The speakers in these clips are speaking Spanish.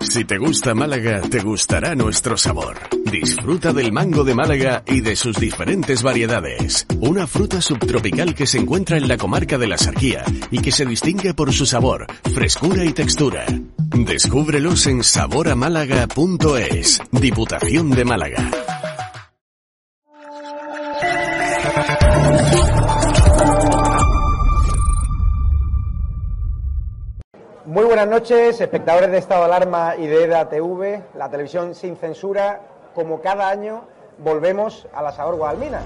Si te gusta Málaga, te gustará nuestro sabor. Disfruta del mango de Málaga y de sus diferentes variedades. Una fruta subtropical que se encuentra en la comarca de la Sarquía y que se distingue por su sabor, frescura y textura. Descúbrelos en saboramálaga.es. Diputación de Málaga. Muy buenas noches, espectadores de Estado de Alarma y de EDA TV, la televisión sin censura. Como cada año, volvemos a la Sabor Guadalmina.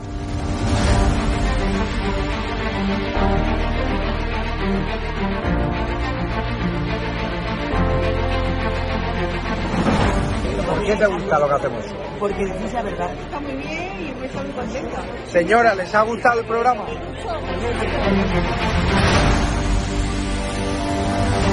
¿Por qué te gusta lo que hacemos? Porque dices la verdad. Está muy bien y me estoy muy contenta. Señora, ¿les ha gustado el programa?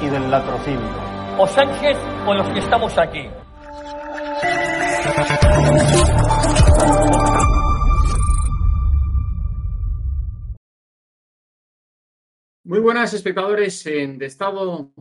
y del latrocinio. O Sánchez o los que estamos aquí. Muy buenas espectadores en de estado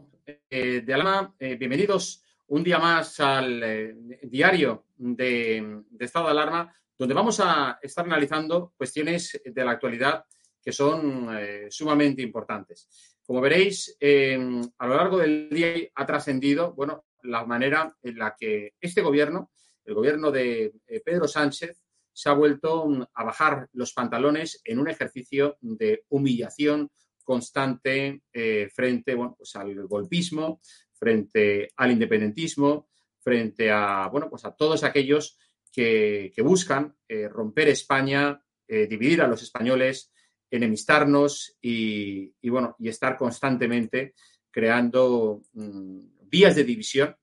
eh, de alarma. Eh, bienvenidos un día más al eh, diario de, de, estado de alarma, donde vamos a estar analizando cuestiones de la actualidad que son eh, sumamente importantes. Como veréis, a lo largo del día ha trascendido, bueno, la manera en la que este gobierno, el gobierno de eh, Pedro Sánchez, se ha vuelto a bajar los pantalones en un ejercicio de humillación constante eh, frente bueno, pues al golpismo, frente al independentismo, frente a, bueno, pues a todos aquellos que, buscan eh, romper España, dividir a los españoles, enemistarnos y, bueno, y estar constantemente creando mmm, vías de división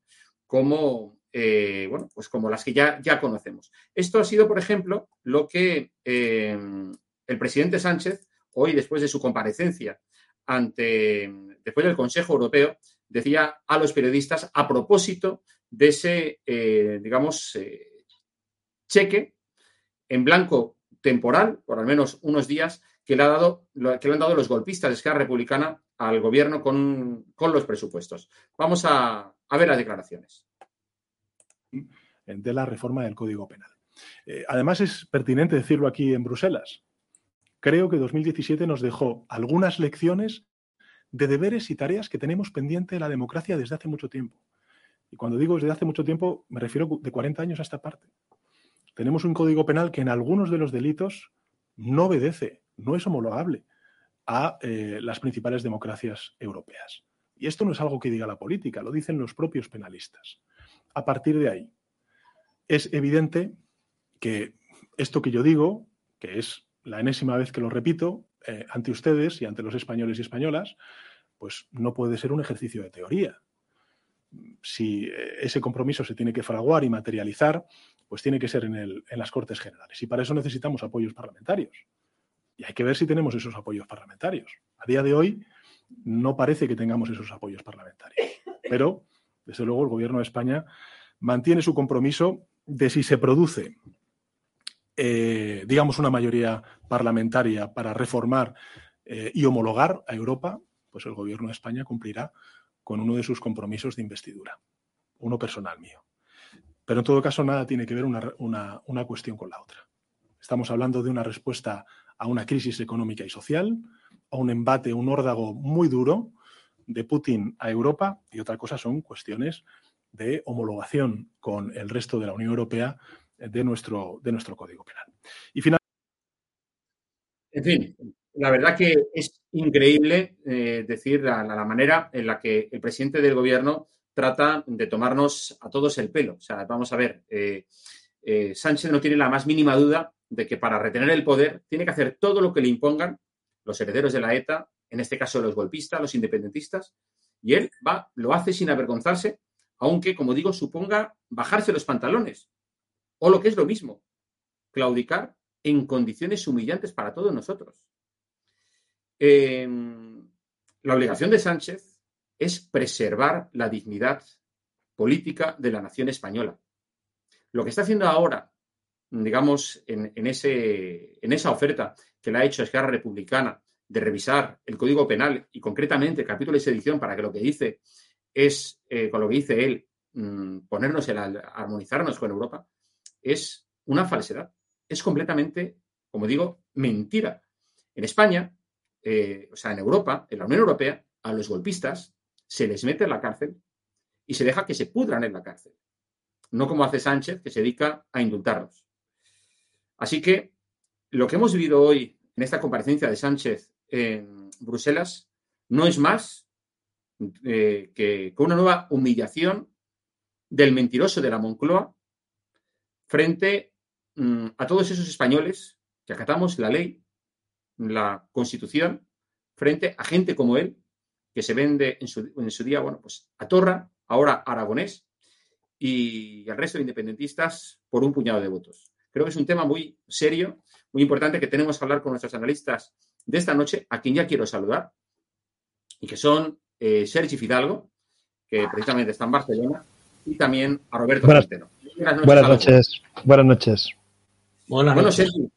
como, eh, bueno, pues como las que ya, ya conocemos. Esto ha sido, por ejemplo, lo que el presidente Sánchez, hoy después de su comparecencia ante, después del Consejo Europeo, decía a los periodistas a propósito de ese, eh, digamos, eh, cheque en blanco temporal, por al menos unos días, que le, ha dado, que le han dado los golpistas de Esquerra Republicana al gobierno con, con los presupuestos. Vamos a, ver las declaraciones. De la reforma del Código Penal. Eh, además, es pertinente decirlo aquí en Bruselas. Creo que 2017 nos dejó algunas lecciones de deberes y tareas que tenemos pendiente de la democracia desde hace mucho tiempo. Y cuando digo desde hace mucho tiempo, me refiero de 40 años a esta parte. Tenemos un código penal que en algunos de los delitos no obedece, no es homologable a eh, las principales democracias europeas. Y esto no es algo que diga la política, lo dicen los propios penalistas. A partir de ahí, es evidente que esto que yo digo, que es la enésima vez que lo repito, eh, ante ustedes y ante los españoles y españolas, pues no puede ser un ejercicio de teoría. Si eh, ese compromiso se tiene que fraguar y materializar, pues tiene que ser en, el, en las Cortes Generales. Y para eso necesitamos apoyos parlamentarios. Y hay que ver si tenemos esos apoyos parlamentarios. A día de hoy no parece que tengamos esos apoyos parlamentarios. Pero, desde luego, el Gobierno de España mantiene su compromiso de si se produce, eh, digamos, una mayoría parlamentaria para reformar eh, y homologar a Europa, pues el Gobierno de España cumplirá con uno de sus compromisos de investidura, uno personal mío. Pero en todo caso, nada tiene que ver una, una, una cuestión con la otra. Estamos hablando de una respuesta a una crisis económica y social, a un embate, un órdago muy duro de Putin a Europa y otra cosa son cuestiones de homologación con el resto de la Unión Europea de nuestro, de nuestro Código Penal. Y finalmente. En fin, la verdad que es increíble eh, decir la, la, manera en la que el presidente del gobierno trata de tomarnos a todos el pelo. O sea, vamos a ver, eh, eh, Sánchez no tiene la más mínima duda de que para retener el poder tiene que hacer todo lo que le impongan los herederos de la ETA, en este caso los golpistas, los independentistas, y él va, lo hace sin avergonzarse, aunque, como digo, suponga bajarse los pantalones, o lo que es lo mismo, claudicar en condiciones humillantes para todos nosotros. Eh, la obligación de Sánchez es preservar la dignidad política de la nación española. Lo que está haciendo ahora, digamos, en, ese, en esa oferta que le ha hecho Esquerra Republicana de revisar el Código Penal y concretamente capítulo de sedición para que lo que dice es, eh, con lo que dice él, mm, ponernos el armonizarnos con Europa, es una falsedad. Es completamente, como digo, mentira. En España, eh, o sea, en Europa, en la Unión Europea, a los golpistas se les mete en la cárcel y se deja que se pudran en la cárcel. No como hace Sánchez, que se dedica a indultarlos. Así que lo que hemos vivido hoy en esta comparecencia de Sánchez en Bruselas no es más eh, que, una nueva humillación del mentiroso de la Moncloa frente mm, a todos esos españoles que acatamos la ley, la constitución, frente a gente como él, que se vende en su, en su día, bueno, pues a Torra, ahora aragonés, y al resto de independentistas por un puñado de votos. Creo que es un tema muy serio, muy importante que tenemos que hablar con nuestros analistas de esta noche, a quien ya quiero saludar, y que son eh, Sergi Fidalgo, que precisamente está en Barcelona, y también a Roberto Buenas, Buenas noches. Buenas noches. Buenas bueno, Sergi,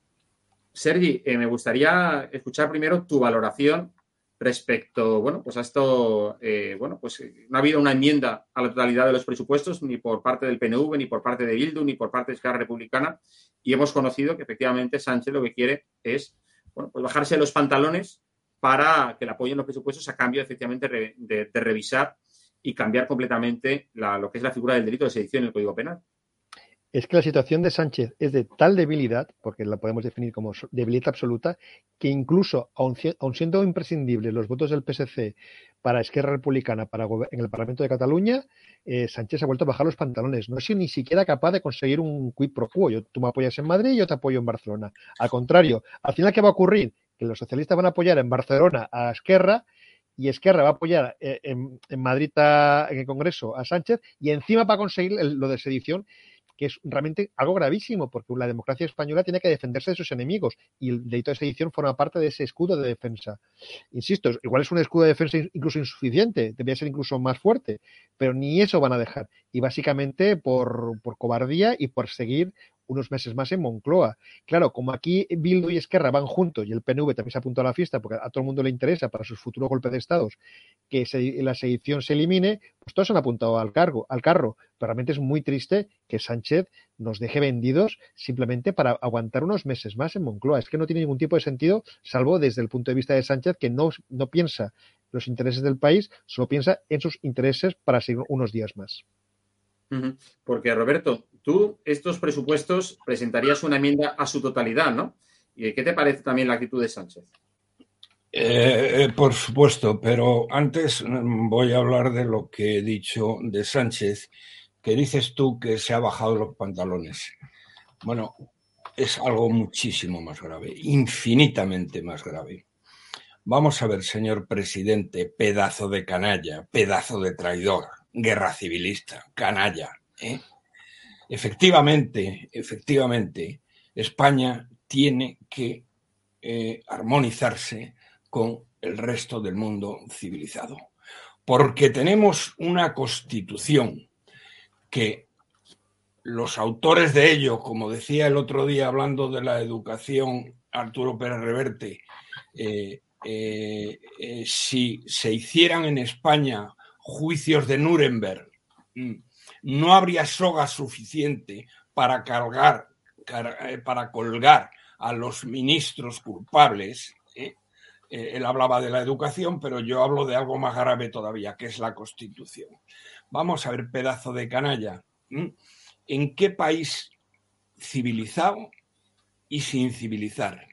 Sergi eh, me gustaría escuchar primero tu valoración respecto, bueno, pues a esto, eh, bueno, pues no ha habido una enmienda a la totalidad de los presupuestos ni por parte del PNV, ni por parte de Bildu, ni por parte de Esquerra Republicana, y hemos conocido que efectivamente Sánchez lo que quiere es bueno, pues bajarse los pantalones para que le apoyen los presupuestos a cambio efectivamente de, revisar y cambiar completamente lo que es la figura del delito de sedición en el Código Penal. Es que la situación de Sánchez es de tal debilidad, porque la podemos definir como debilidad absoluta, que incluso, aun, siendo imprescindibles los votos del PSC para Esquerra Republicana en el Parlamento de Cataluña, eh, Sánchez ha vuelto a bajar los pantalones. No ha sido ni siquiera capaz de conseguir un quid pro quo. Yo, tú me apoyas en Madrid y yo te apoyo en Barcelona. Al contrario, al final, ¿qué va a ocurrir? Que los socialistas van a apoyar en Barcelona a Esquerra y Esquerra va a apoyar eh, en, Madrid en el Congreso a Sánchez y encima va a conseguir lo de sedición que es realmente algo gravísimo, porque la democracia española tiene que defenderse de sus enemigos y el delito de sedición forma parte de ese escudo de defensa. Insisto, igual es un escudo de defensa incluso insuficiente, debería ser incluso más fuerte, pero ni eso van a dejar. Y básicamente por, por cobardía y por seguir unos meses más en Moncloa. Claro, como aquí Bildu y Esquerra van juntos y el PNV también se apuntado a la fiesta porque a todo el mundo le interesa para sus futuros golpes de estados que la sedición se elimine, pues todos han apuntado al cargo, al carro. Pero realmente es muy triste que Sánchez nos deje vendidos simplemente para aguantar unos meses más en Moncloa. Es que no tiene ningún tipo de sentido, salvo desde el punto de vista de Sánchez, que no, no piensa los intereses del país, solo piensa en sus intereses para seguir unos días más. Porque, Roberto, tú estos presupuestos presentarías una enmienda a su totalidad, ¿no? ¿Y qué te parece también la actitud de Sánchez? Eh, eh, por supuesto, pero antes mm, voy a hablar de lo que he dicho de Sánchez, que dices tú que se ha bajado los pantalones. Bueno, es algo muchísimo más grave, infinitamente más grave. Vamos a ver, señor presidente, pedazo de canalla, pedazo de traidor guerra civilista, canalla. ¿eh? Efectivamente, efectivamente, España tiene que eh, armonizarse con el resto del mundo civilizado, porque tenemos una constitución que los autores de ello, como decía el otro día hablando de la educación Arturo Pérez Reverte, eh, si se hicieran en España juicios de Nuremberg, mm, no habría soga suficiente para cargar, eh, para colgar a los ministros culpables. ¿eh? Eh, él hablaba de la educación, pero yo hablo de algo más grave todavía, que es la Constitución. Vamos a ver, pedazo de canalla. ¿En qué país civilizado y sin civilizar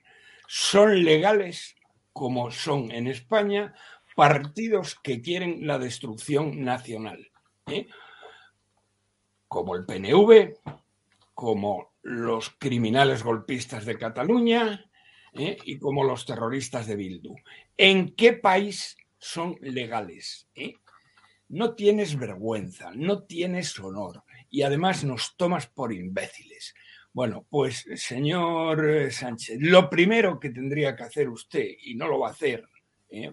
son legales como son en España partidos que quieren la destrucción nacional, ¿eh? Como el PNV, como los criminales golpistas de Cataluña ¿eh? y como los terroristas de Bildu. ¿En qué país son legales? ¿eh? No tienes vergüenza, no tienes honor y además nos tomas por imbéciles. Bueno, pues señor Sánchez, lo primero que tendría que hacer usted, y no lo va a hacer, ¿eh?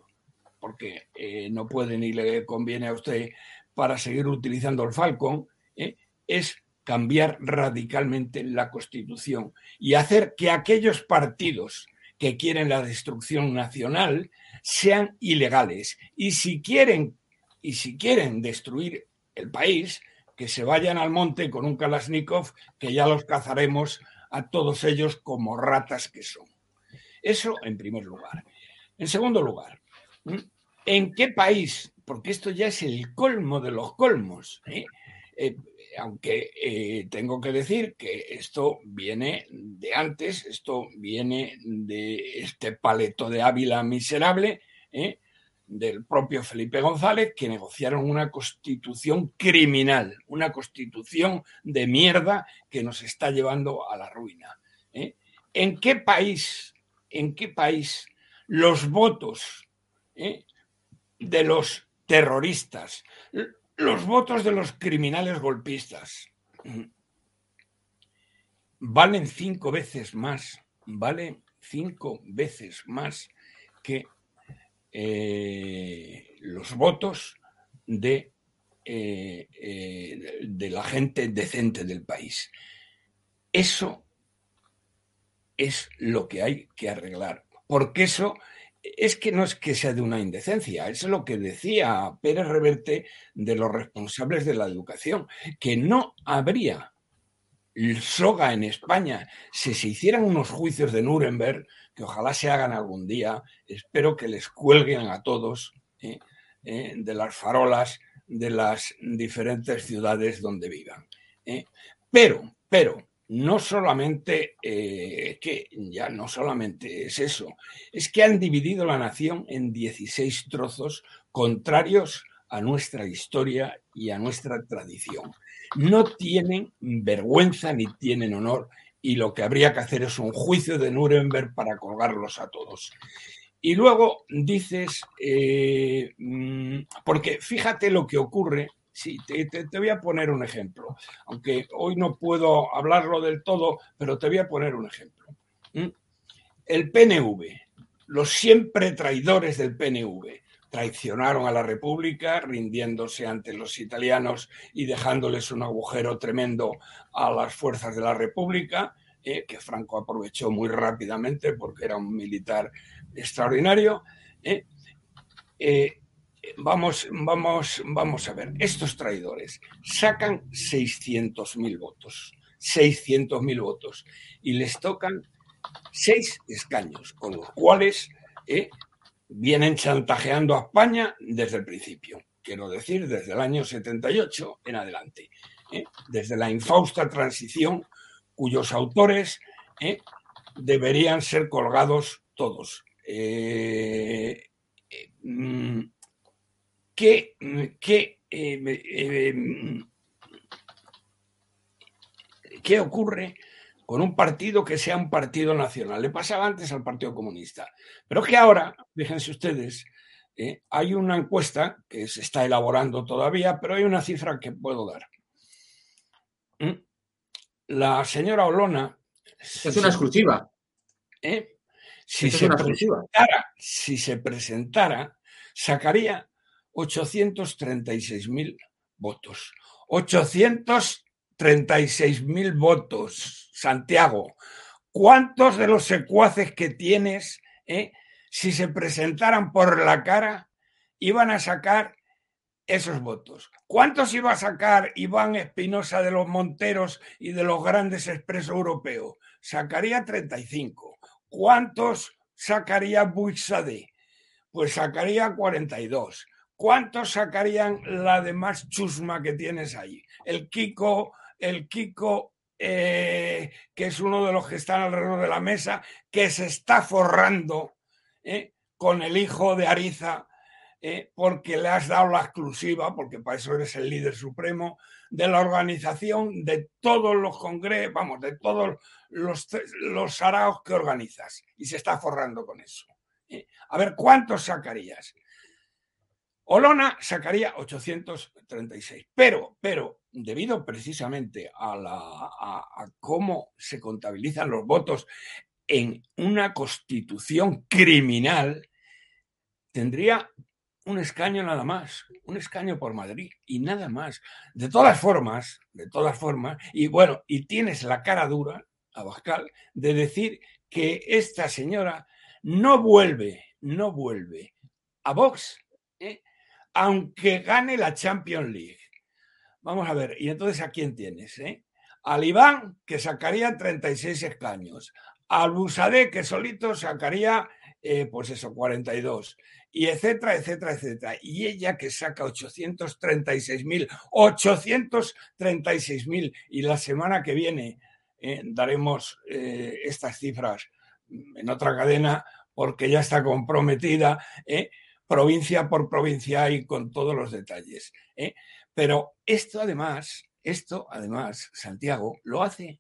porque no puede ni le conviene a usted para seguir utilizando el Falcon, es cambiar radicalmente la Constitución y hacer que aquellos partidos que quieren la destrucción nacional sean ilegales. Y si quieren, y si quieren destruir el país, que se vayan al monte con un Kalashnikov, que ya los cazaremos a todos ellos como ratas que son. Eso en primer lugar. En segundo lugar, ¿en qué país? Porque esto ya es el colmo de los colmos. ¿eh? Eh, aunque eh, tengo que decir que esto viene de antes, esto viene de este paleto de Ávila miserable, ¿eh? del propio Felipe González, que negociaron una constitución criminal, una constitución de mierda que nos está llevando a la ruina. ¿eh? ¿En qué país, en qué país los votos de los terroristas, los votos de los criminales golpistas valen cinco veces más, valen cinco veces más que eh, los votos eh, eh, de la gente decente del país. Eso es lo que hay que arreglar, porque eso es que no es que sea de una indecencia, es lo que decía Pérez Reverte de los responsables de la educación, que no habría soga en España si se hicieran unos juicios de Nuremberg, que ojalá se hagan algún día, espero que les cuelguen a todos ¿eh? ¿Eh? de las farolas de las diferentes ciudades donde vivan. ¿eh? Pero, pero, no solamente eh, que ya no solamente es eso, es que han dividido la nación en 16 trozos contrarios a nuestra historia y a nuestra tradición. No tienen vergüenza ni tienen honor y lo que habría que hacer es un juicio de Nuremberg para colgarlos a todos. Y luego dices, eh, mm, porque fíjate lo que ocurre Sí, te, voy a poner un ejemplo, aunque hoy no puedo hablarlo del todo, pero te voy a poner un ejemplo. El PNV, los siempre traidores del PNV, traicionaron a la República rindiéndose ante los italianos y dejándoles un agujero tremendo a las fuerzas de la República, eh, que Franco aprovechó muy rápidamente porque era un militar extraordinario. Eh, eh, vamos, vamos, vamos a ver, estos traidores sacan 600.000 votos, 600.000 votos, y les tocan seis escaños, con los cuales eh, vienen chantajeando a España desde el principio, quiero decir, desde el año 78 en adelante, eh, desde la infausta transición cuyos autores eh, deberían ser colgados todos. Mm, ¿Qué, qué, eh, eh, qué ocurre con un partido que sea un partido nacional? Le pasaba antes al Partido Comunista. Pero que ahora, fíjense ustedes, eh, hay una encuesta que se está elaborando todavía, pero hay una cifra que puedo dar. ¿Mm? La señora Olona. Es una exclusiva. Si, se presentara, si se presentara, sacaría 836.000 votos. 836.000 votos, Santiago. ¿Cuántos de los secuaces que tienes, eh, si se presentaran por la cara, iban a sacar esos votos? ¿Cuántos iba a sacar Iván Espinosa de los Monteros y de los grandes expresos europeos? Sacaría 35. ¿Cuántos sacaría Buixade? Pues sacaría 42. ¿Cuántos sacarían la demás chusma que tienes ahí? El Kiko, el Kiko, eh, que es uno de los que están alrededor de la mesa, que se está forrando ¿eh? con el hijo de Ariza eh, porque le has dado la exclusiva, porque para eso eres el líder supremo, de la organización de todos los congresos, vamos, de todos los, los saraos que organizas. Y se está forrando con eso. A ver, ¿cuántos sacarías? Olona sacaría 836, pero, pero debido precisamente a, la, cómo se contabilizan los votos en una constitución criminal, tendría un escaño nada más, un escaño por Madrid y nada más. De todas formas, de todas formas, y bueno, y tienes la cara dura, Abascal, de decir que esta señora no vuelve, no vuelve a Vox, ¿eh? Aunque gane la Champions League. Vamos a ver, y entonces ¿a quién tienes? Eh? Al Iván, que sacaría 36 escaños, al Busadé, que solito sacaría, eh, pues eso, 42 y etcétera, etcétera, etcétera. Y ella que saca 836.000, 836.000 y la semana que viene eh, daremos eh, estas cifras en otra cadena porque ya está comprometida eh, provincia por provincia y con todos los detalles. Pero esto además, esto además, Santiago lo hace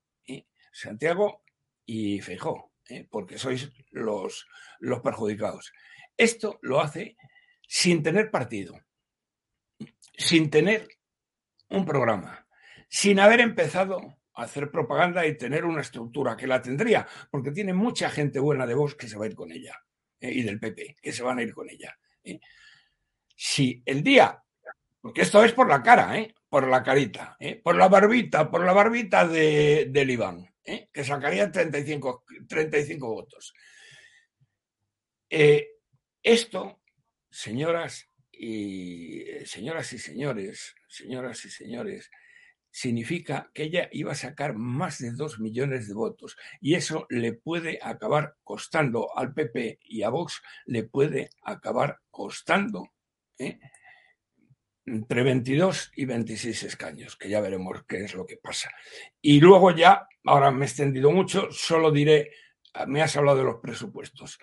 Santiago y Feijó, porque sois los, los perjudicados. Esto lo hace sin tener partido, sin tener un programa, sin haber empezado a hacer propaganda y tener una estructura que la tendría, porque tiene mucha gente buena de Vox que se va a ir con ella eh, y del PP que se van a ir con ella. ¿Eh? Si el día, porque esto es por la cara, ¿eh? por la carita, por la barbita, por la barbita de, del Iván, que sacaría 35, 35 votos. Esto, señoras y señoras y señores, señoras y señores, significa que ella iba a sacar más de dos millones de votos y eso le puede acabar costando al PP y a Vox, le puede acabar costando ¿eh? entre 22 y 26 escaños, que ya veremos qué es lo que pasa. Y luego ya, ahora me he extendido mucho, solo diré, me has hablado de los presupuestos.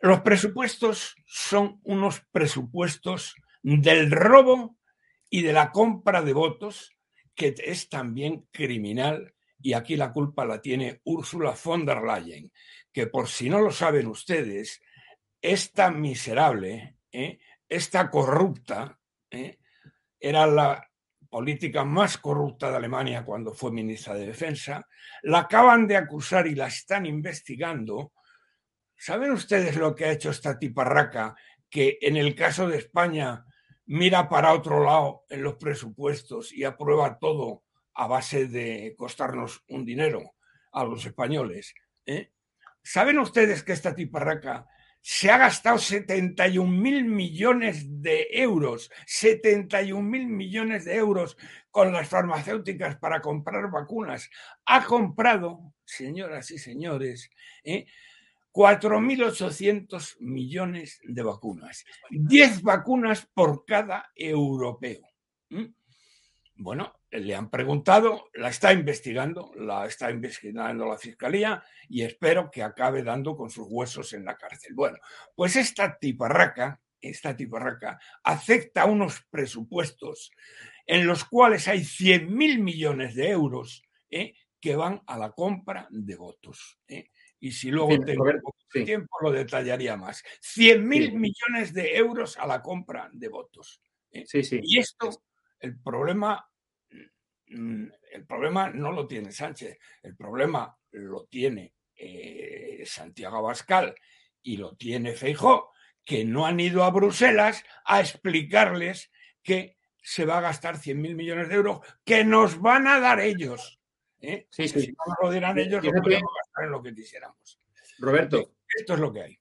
Los presupuestos son unos presupuestos del robo y de la compra de votos, que es también criminal, y aquí la culpa la tiene Ursula von der Leyen, que por si no lo saben ustedes, esta miserable, ¿eh? esta corrupta, ¿eh? era la política más corrupta de Alemania cuando fue ministra de Defensa, la acaban de acusar y la están investigando ¿Saben ustedes lo que ha hecho esta tiparraca que en el caso de España mira para otro lado en los presupuestos y aprueba todo a base de costarnos un dinero a los españoles? ¿eh? ¿Saben ustedes que esta tiparraca se ha gastado 71 mil millones de euros, 71 mil millones de euros con las farmacéuticas para comprar vacunas? Ha comprado, señoras y señores, ¿eh? 4.800 millones de vacunas. 10 vacunas por cada europeo. ¿Mm? Bueno, le han preguntado, la está investigando, la está investigando la Fiscalía y espero que acabe dando con sus huesos en la cárcel. Bueno, pues esta tiparraca, esta tiparraca acepta unos presupuestos en los cuales hay 100.000 millones de euros ¿eh? Que van a la compra de votos. ¿eh? y si luego tengo tiempo lo detallaría más. 100 mil millones de euros a la compra de votos. ¿eh? Y esto, el problema, mm, el problema no lo tiene Sánchez, el problema lo tiene eh, Santiago Abascal y lo tiene Feijó, que no han ido a Bruselas a explicarles que se va a gastar 100 mil millones de euros que nos van a dar ellos. ¿Eh? Si no lo dirán ellos, lo podemos gastar en lo que quisiéramos. Roberto. Esto es lo que hay.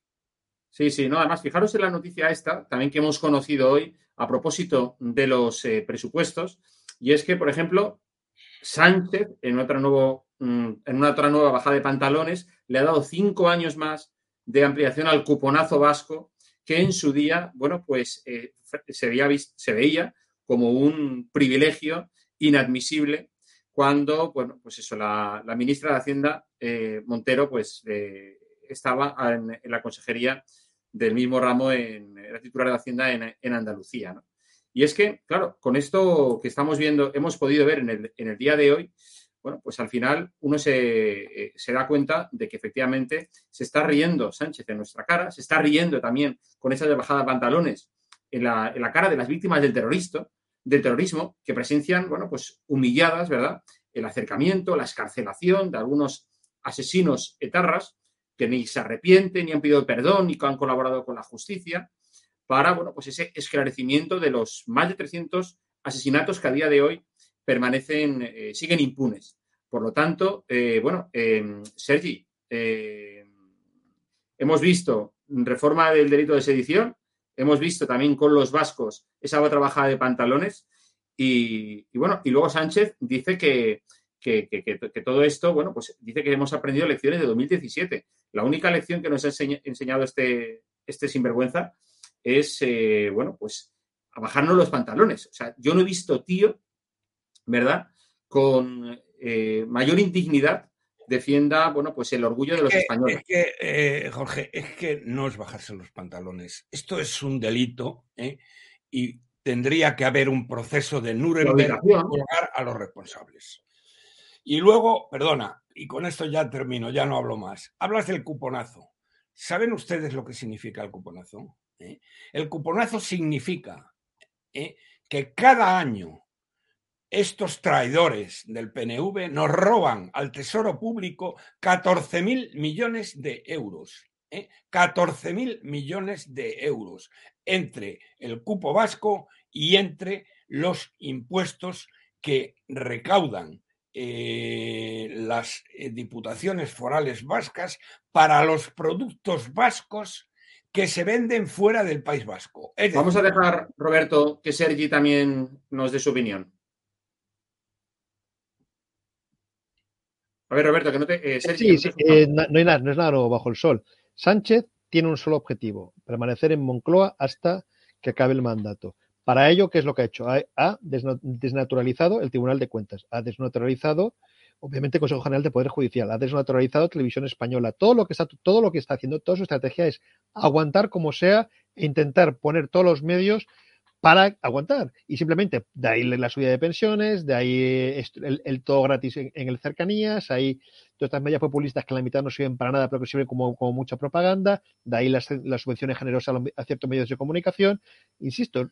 Sí, sí, no, además, fijaros en la noticia esta, también que hemos conocido hoy, a propósito de los eh, presupuestos, y es que, por ejemplo, Sánchez, en otra, nuevo, mm, en una otra nueva bajada de pantalones, le ha dado cinco años más de ampliación al cuponazo vasco, que en su día, bueno, pues eh, se, veía, se veía como un privilegio inadmisible cuando, bueno, pues eso, la, ministra de Hacienda, eh, Montero, pues eh, estaba en, la consejería del mismo ramo en, era titular de Hacienda en, Andalucía. Y es que, claro, con esto que estamos viendo, hemos podido ver en el, día de hoy, bueno, pues al final uno se, se, da cuenta de que efectivamente se está riendo Sánchez en nuestra cara, se está riendo también con esa bajada de pantalones en la, en la cara de las víctimas del terrorista, del terrorismo, que presencian, bueno, pues humilladas, ¿verdad? El acercamiento, la escarcelación de algunos asesinos etarras que ni se arrepienten, ni han pedido perdón, ni han colaborado con la justicia, para, bueno, pues ese esclarecimiento de los más de 300 asesinatos que a día de hoy permanecen, eh, siguen impunes. Por lo tanto, eh, bueno, eh, Sergi, hemos visto reforma del delito de sedición, hemos visto también con los vascos esa otra bajada de pantalones y, bueno, y luego Sánchez dice que, que, todo esto, bueno, pues dice que hemos aprendido lecciones de 2017. La única lección que nos ha enseñado este, este sinvergüenza es, bueno, pues a bajarnos los pantalones. O sea, yo no he visto tío ¿verdad? Con eh, mayor indignidad defienda, bueno, pues el orgullo de los españoles. Es que, eh, Jorge, es que no es bajarse los pantalones. Esto es un delito ¿eh? y tendría que haber un proceso de Nuremberg para a los responsables. Y luego, perdona, y con esto ya termino, ya no hablo más. Hablas del cuponazo. ¿Saben ustedes lo que significa el cuponazo? El cuponazo significa que cada año estos traidores del PNV nos roban al Tesoro Público 14.000 millones de euros. ¿eh? 14.000 millones de euros entre el cupo vasco y entre los impuestos que recaudan eh, las eh, diputaciones forales vascas para los productos vascos que se venden fuera del País Vasco. Vamos a dejar, Roberto, que Sergi también nos dé su opinión. A ver, Roberto, que no te. Eh, sí, sí, eh, no, hay nada, no es nada nuevo bajo el sol. Sánchez tiene un solo objetivo: permanecer en Moncloa hasta que acabe el mandato. Para ello, ¿qué es lo que ha hecho? Ha, desnaturalizado el Tribunal de Cuentas, ha desnaturalizado, obviamente, el Consejo General de Poder Judicial, ha desnaturalizado Televisión Española. Todo lo que está, todo lo que está haciendo, toda su estrategia es aguantar como sea e intentar poner todos los medios para aguantar. Y simplemente de ahí la subida de pensiones, de ahí el, todo gratis en, el cercanías, ahí todas estas medidas populistas que la mitad no sirven para nada, pero que sirven como, mucha propaganda, de ahí las, subvenciones generosas a, ciertos medios de comunicación. Insisto,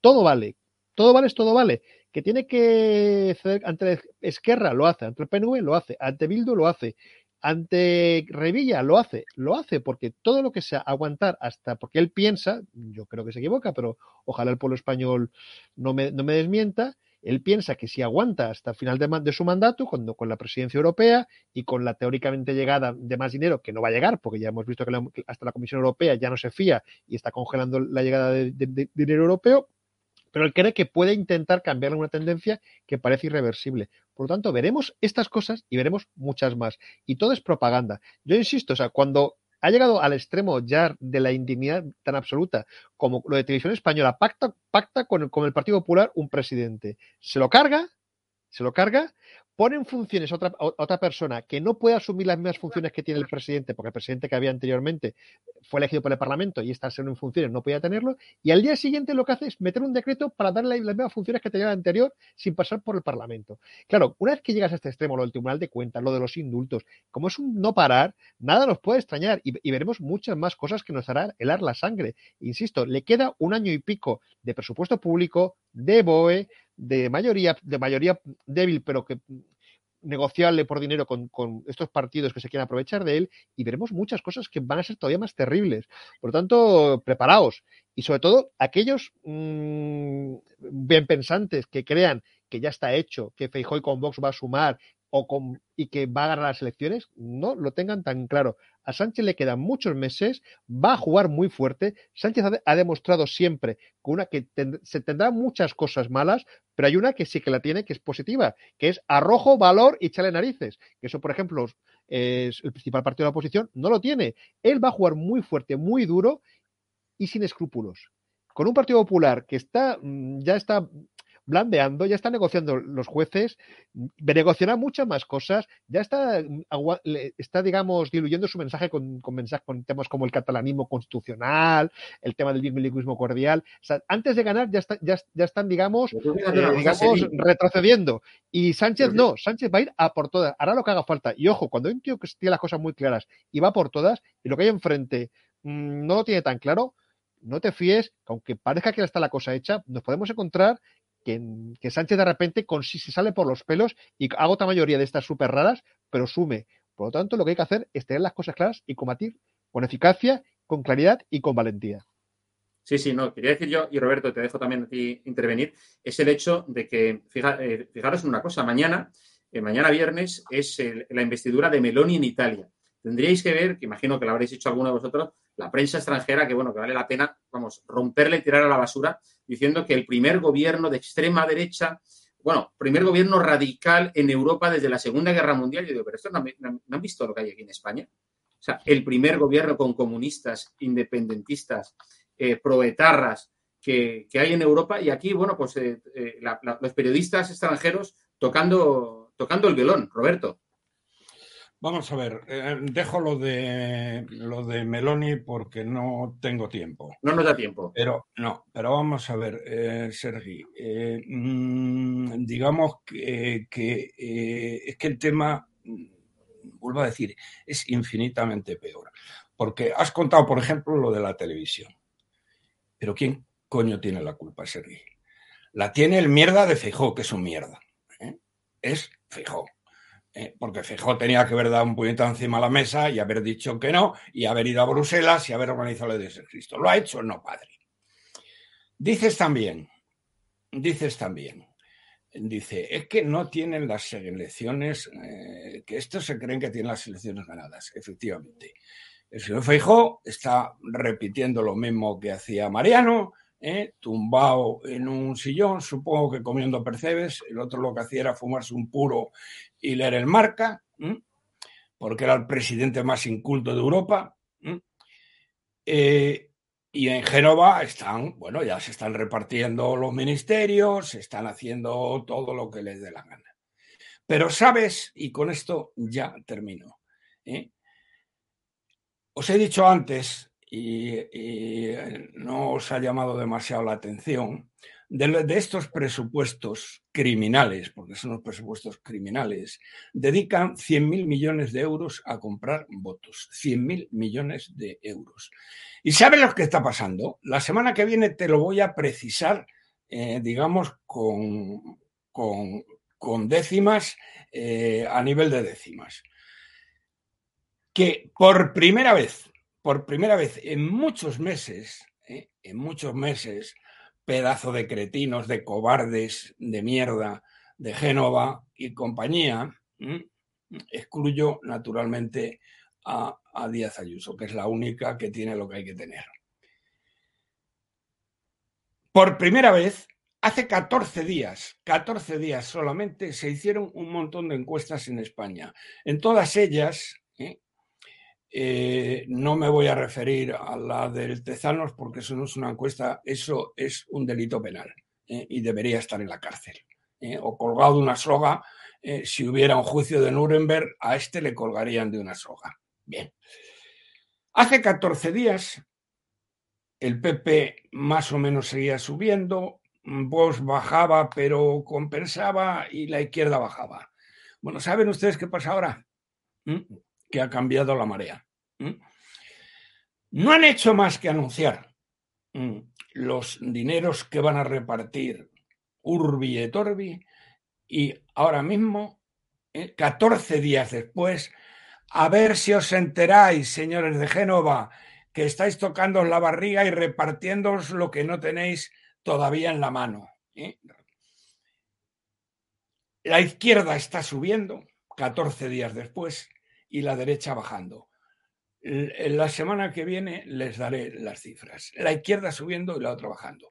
todo vale. Todo vale es todo vale. Que tiene que ceder ante Esquerra, lo hace. Ante el PNV, lo hace. Ante Bildu, lo hace ante Revilla lo hace, lo hace porque todo lo que sea aguantar hasta, porque él piensa, yo creo que se equivoca, pero ojalá el pueblo español no me, no me desmienta, él piensa que si aguanta hasta el final de, su mandato, cuando, con la presidencia europea y con la teóricamente llegada de más dinero, que no va a llegar, porque ya hemos visto que hasta la Comisión Europea ya no se fía y está congelando la llegada de dinero europeo, pero él cree que puede intentar cambiar una tendencia que parece irreversible. Por lo tanto, veremos estas cosas y veremos muchas más. Y todo es propaganda. Yo insisto, o sea, cuando ha llegado al extremo ya de la indignidad tan absoluta como lo de Televisión Española, pacta, pacta con, con el Partido Popular un presidente. Se lo carga, se lo carga ponen funciones a otra, otra persona que no puede asumir las mismas funciones que tiene el presidente, porque el presidente que había anteriormente fue elegido por el Parlamento y estas en funciones no podía tenerlo, y al día siguiente lo que hace es meter un decreto para darle las mismas funciones que tenía el anterior sin pasar por el Parlamento. Claro, una vez que llegas a este extremo, lo del Tribunal de Cuentas, lo de los indultos, como es un no parar, nada nos puede extrañar y, y veremos muchas más cosas que nos harán helar la sangre. Insisto, le queda un año y pico de presupuesto público, de BOE, de mayoría, de mayoría débil, pero que negociable por dinero con, estos partidos que se quieren aprovechar de él y veremos muchas cosas que van a ser todavía más terribles. Por lo tanto, preparaos. Y sobre todo, aquellos mm, bien pensantes que crean que ya está hecho, que Feijóo con Vox va a sumar o con, y que va a ganar las elecciones, no lo tengan tan claro. A Sánchez le quedan muchos meses, va a jugar muy fuerte. Sánchez ha, demostrado siempre que, una, que se tendrá muchas cosas malas, pero hay una que sí que la tiene, que es positiva, que es arrojo, valor y chale narices. Que eso, por ejemplo, es el principal partido de la oposición, no lo tiene. Él va a jugar muy fuerte, muy duro y sin escrúpulos. Con un Partido Popular que está, mm, ya está blandeando, ya está negociando los jueces, negociará muchas más cosas, ya está, está digamos, diluyendo su mensaje con, con, temas como el catalanismo constitucional, el tema del bilingüismo cordial. antes de ganar ya, está, ya, ya están, digamos, eh, digamos retrocediendo. Y Sánchez no, Sánchez va a ir a por todas, hará lo que haga falta. Y ojo, cuando hay un tío que tiene las cosas muy claras y va por todas, y lo que hay enfrente mm, no lo tiene tan claro, no te fíes, que aunque parezca que está la cosa hecha, nos podemos encontrar que, Sánchez de repente si se sale por los pelos y agota mayoría de estas súper raras, pero sume. Por lo tanto, lo que hay que hacer es tener las cosas claras y combatir con eficacia, con claridad y con valentía. Sí, sí, no, quería decir yo, y Roberto, te dejo también a ti intervenir, es el hecho de que, eh, fijaros en una cosa, mañana, eh, mañana viernes, es la investidura de Meloni en Italia. Tendríais que ver, que imagino que lo habréis hecho alguno de vosotros, la prensa extranjera, que bueno, que vale la pena, vamos, romperle y tirar a la basura, diciendo que el primer gobierno de extrema derecha, bueno, primer gobierno radical en Europa desde la Segunda Guerra Mundial. Yo digo, pero esto no, han visto lo que hay aquí en España. O sea, el primer gobierno con comunistas, independentistas, eh, proetarras que, hay en Europa y aquí, bueno, pues eh, eh, los periodistas extranjeros tocando, tocando el violón, Roberto. Vamos a ver, eh, dejo lo de lo de Meloni porque no tengo tiempo. No nos da tiempo. Pero no, pero vamos a ver, eh, Sergi. Eh, mm, digamos que, es que el tema, mm, vuelvo a decir, es infinitamente peor. Porque has contado, por ejemplo, lo de la televisión. Pero ¿quién coño tiene la culpa, Sergi? La tiene el mierda de Feijó, que es un mierda. Es Feijó eh, porque Feijóo tenía que haber dado un puñetazo encima de la mesa y haber dicho que no, y haber ido a Bruselas y haber organizado la de Cristo. ¿Lo ha hecho? No, padre. Dices también, dices también, dice, es que no tienen las elecciones, eh, que estos se creen que tienen las elecciones ganadas, efectivamente. El señor Feijó está repitiendo lo mismo que hacía Mariano, ¿eh? tumbado en un sillón, supongo que comiendo percebes. El otro lo que hacía era fumarse un puro y leer el marca, porque era el presidente más inculto de Europa. Eh, y en Génova están, bueno, ya se están repartiendo los ministerios, se están haciendo todo lo que les dé la gana. Pero sabes, y con esto ya termino, ¿eh? os he dicho antes y, eh, no os ha llamado demasiado la atención, de, estos presupuestos criminales, porque son los presupuestos criminales, dedican 100.000 millones de euros a comprar votos. 100.000 millones de euros. ¿Y sabes lo que está pasando? La semana que viene te lo voy a precisar, eh, digamos, con, con, décimas, eh, a nivel de décimas. Que por primera vez por primera vez en muchos meses, ¿eh? en muchos meses, pedazo de cretinos, de cobardes, de mierda, de Génova y compañía, excluyo naturalmente a, a Díaz Ayuso, que es la única que tiene lo que hay que tener. Por primera vez, hace 14 días, 14 días solamente, se hicieron un montón de encuestas en España. En todas ellas, eh, no me voy a referir a la del Tezanos porque eso no es una encuesta, eso es un delito penal eh, y debería estar en la cárcel. Eh, o colgado de una soga, si hubiera un juicio de Nuremberg, a este le colgarían de una soga. Bien. Hace 14 días el PP más o menos seguía subiendo, Vox bajaba pero compensaba y la izquierda bajaba. Bueno, ¿saben ustedes qué pasa ahora? ¿Mm? Que ha cambiado la marea. No han hecho más que anunciar los dineros que van a repartir Urbi et Orbi y ahora mismo, 14 eh, días después, a ver si os enteráis, señores de Génova, que estáis tocando la barriga y repartiéndoos lo que no tenéis todavía en la mano. ¿eh? La izquierda está subiendo 14 días después y la derecha bajando. La semana que viene les daré las cifras. La izquierda subiendo y la otra bajando.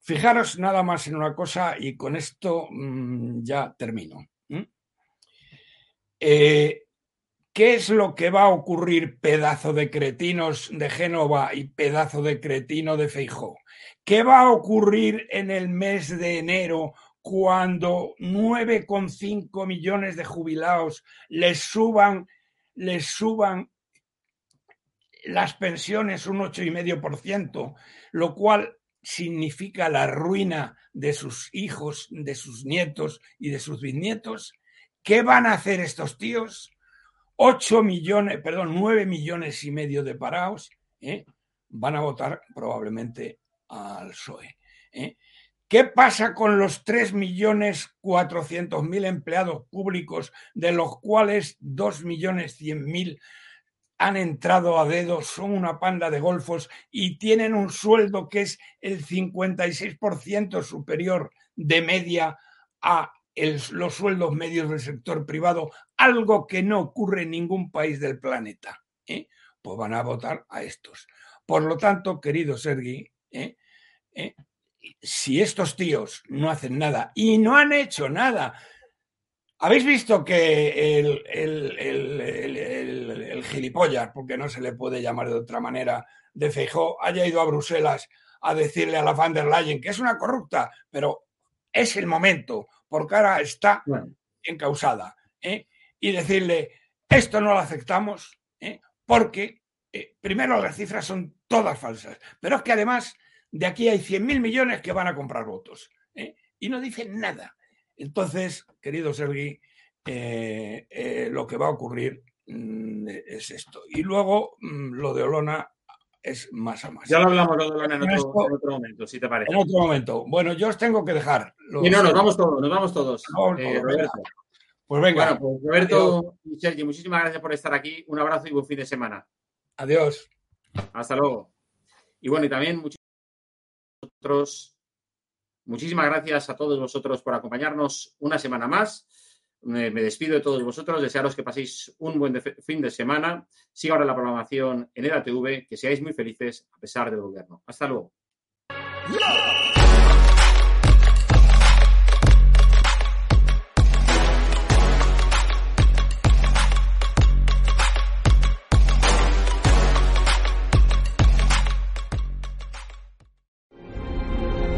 Fijaros nada más en una cosa y con esto mm, ya termino. Eh, ¿Qué es lo que va a ocurrir, pedazo de cretinos de Génova y pedazo de cretino de Feijó? ¿Qué va a ocurrir en el mes de enero cuando 9,5 millones de jubilados les suban, les suban las pensiones un 8,5%, lo cual significa la ruina de sus hijos, de sus nietos y de sus bisnietos? ¿Qué van a hacer estos tíos? 8 millones, perdón, 9 millones y medio de parados ¿eh? van a votar probablemente al PSOE. ¿eh? ¿Qué pasa con los 3 millones 400 mil empleados públicos, de los cuales 2 millones 100 mil han entrado a dedo, son una panda de golfos y tienen un sueldo que es el 56% superior de media a los sueldos medios del sector privado, algo que no ocurre en ningún país del planeta. ¿eh? Pues van a votar a estos. Por lo tanto, querido Sergi, ¿eh? ¿Eh? Si estos tíos no hacen nada y no han hecho nada, ¿habéis visto que el, el, el, gilipollas, porque no se le puede llamar de otra manera, de Feijó, haya ido a Bruselas a decirle a la van der Leyen que es una corrupta, pero es el momento, porque ahora está encausada. ¿eh? Y decirle, esto no lo aceptamos, ¿eh? porque eh, primero las cifras son todas falsas, pero es que además de aquí hay 100.000 millones que van a comprar votos y no dicen nada. Entonces, querido Sergi, lo que va a ocurrir mm, es esto. Y luego mm, lo de Olona es más a más. Ya lo hablamos lo de Olona en otro, momento, si te parece. En otro momento. Bueno, yo os tengo que dejar. Y no, nos vamos todos, nos vamos todos. Eh, Roberto. Pues venga. Bueno, pues Roberto y Sergio, muchísimas gracias por estar aquí. Un abrazo y buen fin de semana. Adiós. Hasta luego. Y bueno, y también muchísimas muchísimas gracias a todos vosotros por acompañarnos una semana más. Me, despido de todos vosotros, desearos que paséis un buen fin de semana. Siga ahora la programación en EDATV, que seáis muy felices a pesar del gobierno. Hasta luego.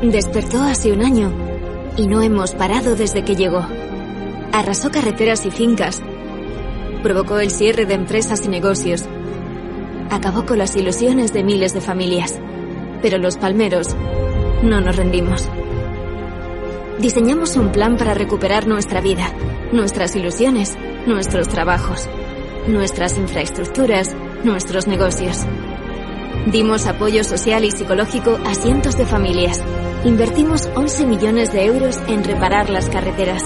Despertó hace un año y no hemos parado desde que llegó. Arrasó carreteras y fincas. Provocó el cierre de empresas y negocios. Acabó con las ilusiones de miles de familias. Pero los palmeros no nos rendimos. Diseñamos un plan para recuperar nuestra vida, nuestras ilusiones, nuestros trabajos, nuestras infraestructuras, nuestros negocios. Dimos apoyo social y psicológico a cientos de familias. Invertimos 11 millones de euros en reparar las carreteras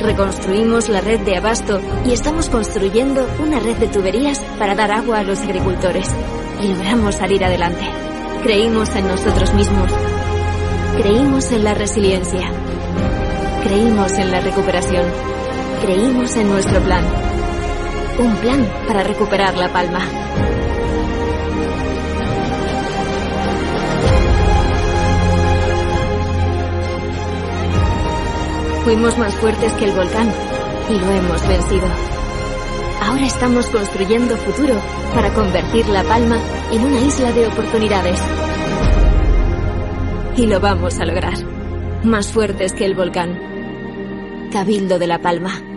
Reconstruimos la red de abasto y estamos construyendo una red de tuberías para dar agua a los agricultores. Y logramos salir adelante. Creímos en nosotros mismos. Creímos en la resiliencia. Creímos en la recuperación. Creímos en nuestro plan. Un plan para recuperar la palma. Fuimos más fuertes que el volcán y lo hemos vencido. Ahora estamos construyendo futuro para convertir La Palma en una isla de oportunidades. Y lo vamos a lograr. Más fuertes que el volcán. Cabildo de La Palma.